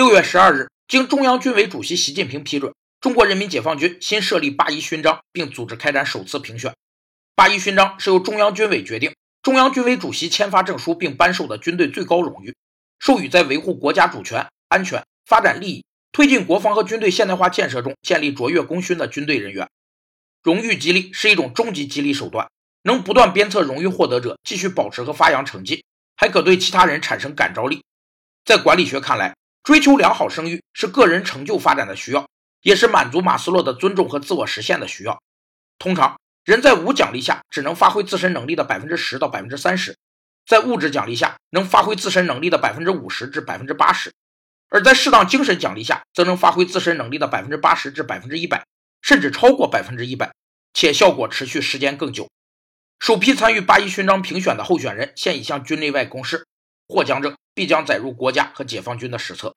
六月十二日，经中央军委主席习近平批准，中国人民解放军新设立八一勋章，并组织开展首次评选。八一勋章是由中央军委决定，中央军委主席签发证书并颁授的军队最高荣誉，授予在维护国家主权、安全、发展利益、推进国防和军队现代化建设中建立卓越功勋的军队人员。荣誉激励是一种终极激励手段，能不断鞭策荣誉获得者继续保持和发扬成绩，还可对其他人产生感召力。在管理学看来，追求良好声誉是个人成就发展的需要，也是满足马斯洛的尊重和自我实现的需要。通常。人在无奖励下只能发挥自身能力的百分之十到百分之三十，在物质奖励下能发挥自身能力的百分之五十至百分之八十，而在适当精神奖励下则能发挥自身能力的百分之八十至百分之一百，甚至超过百分之一百，且效果持续时间更久。首批参与八一勋章评选的候选人现已向军内外公示，获奖者必将载入国家和解放军的史册。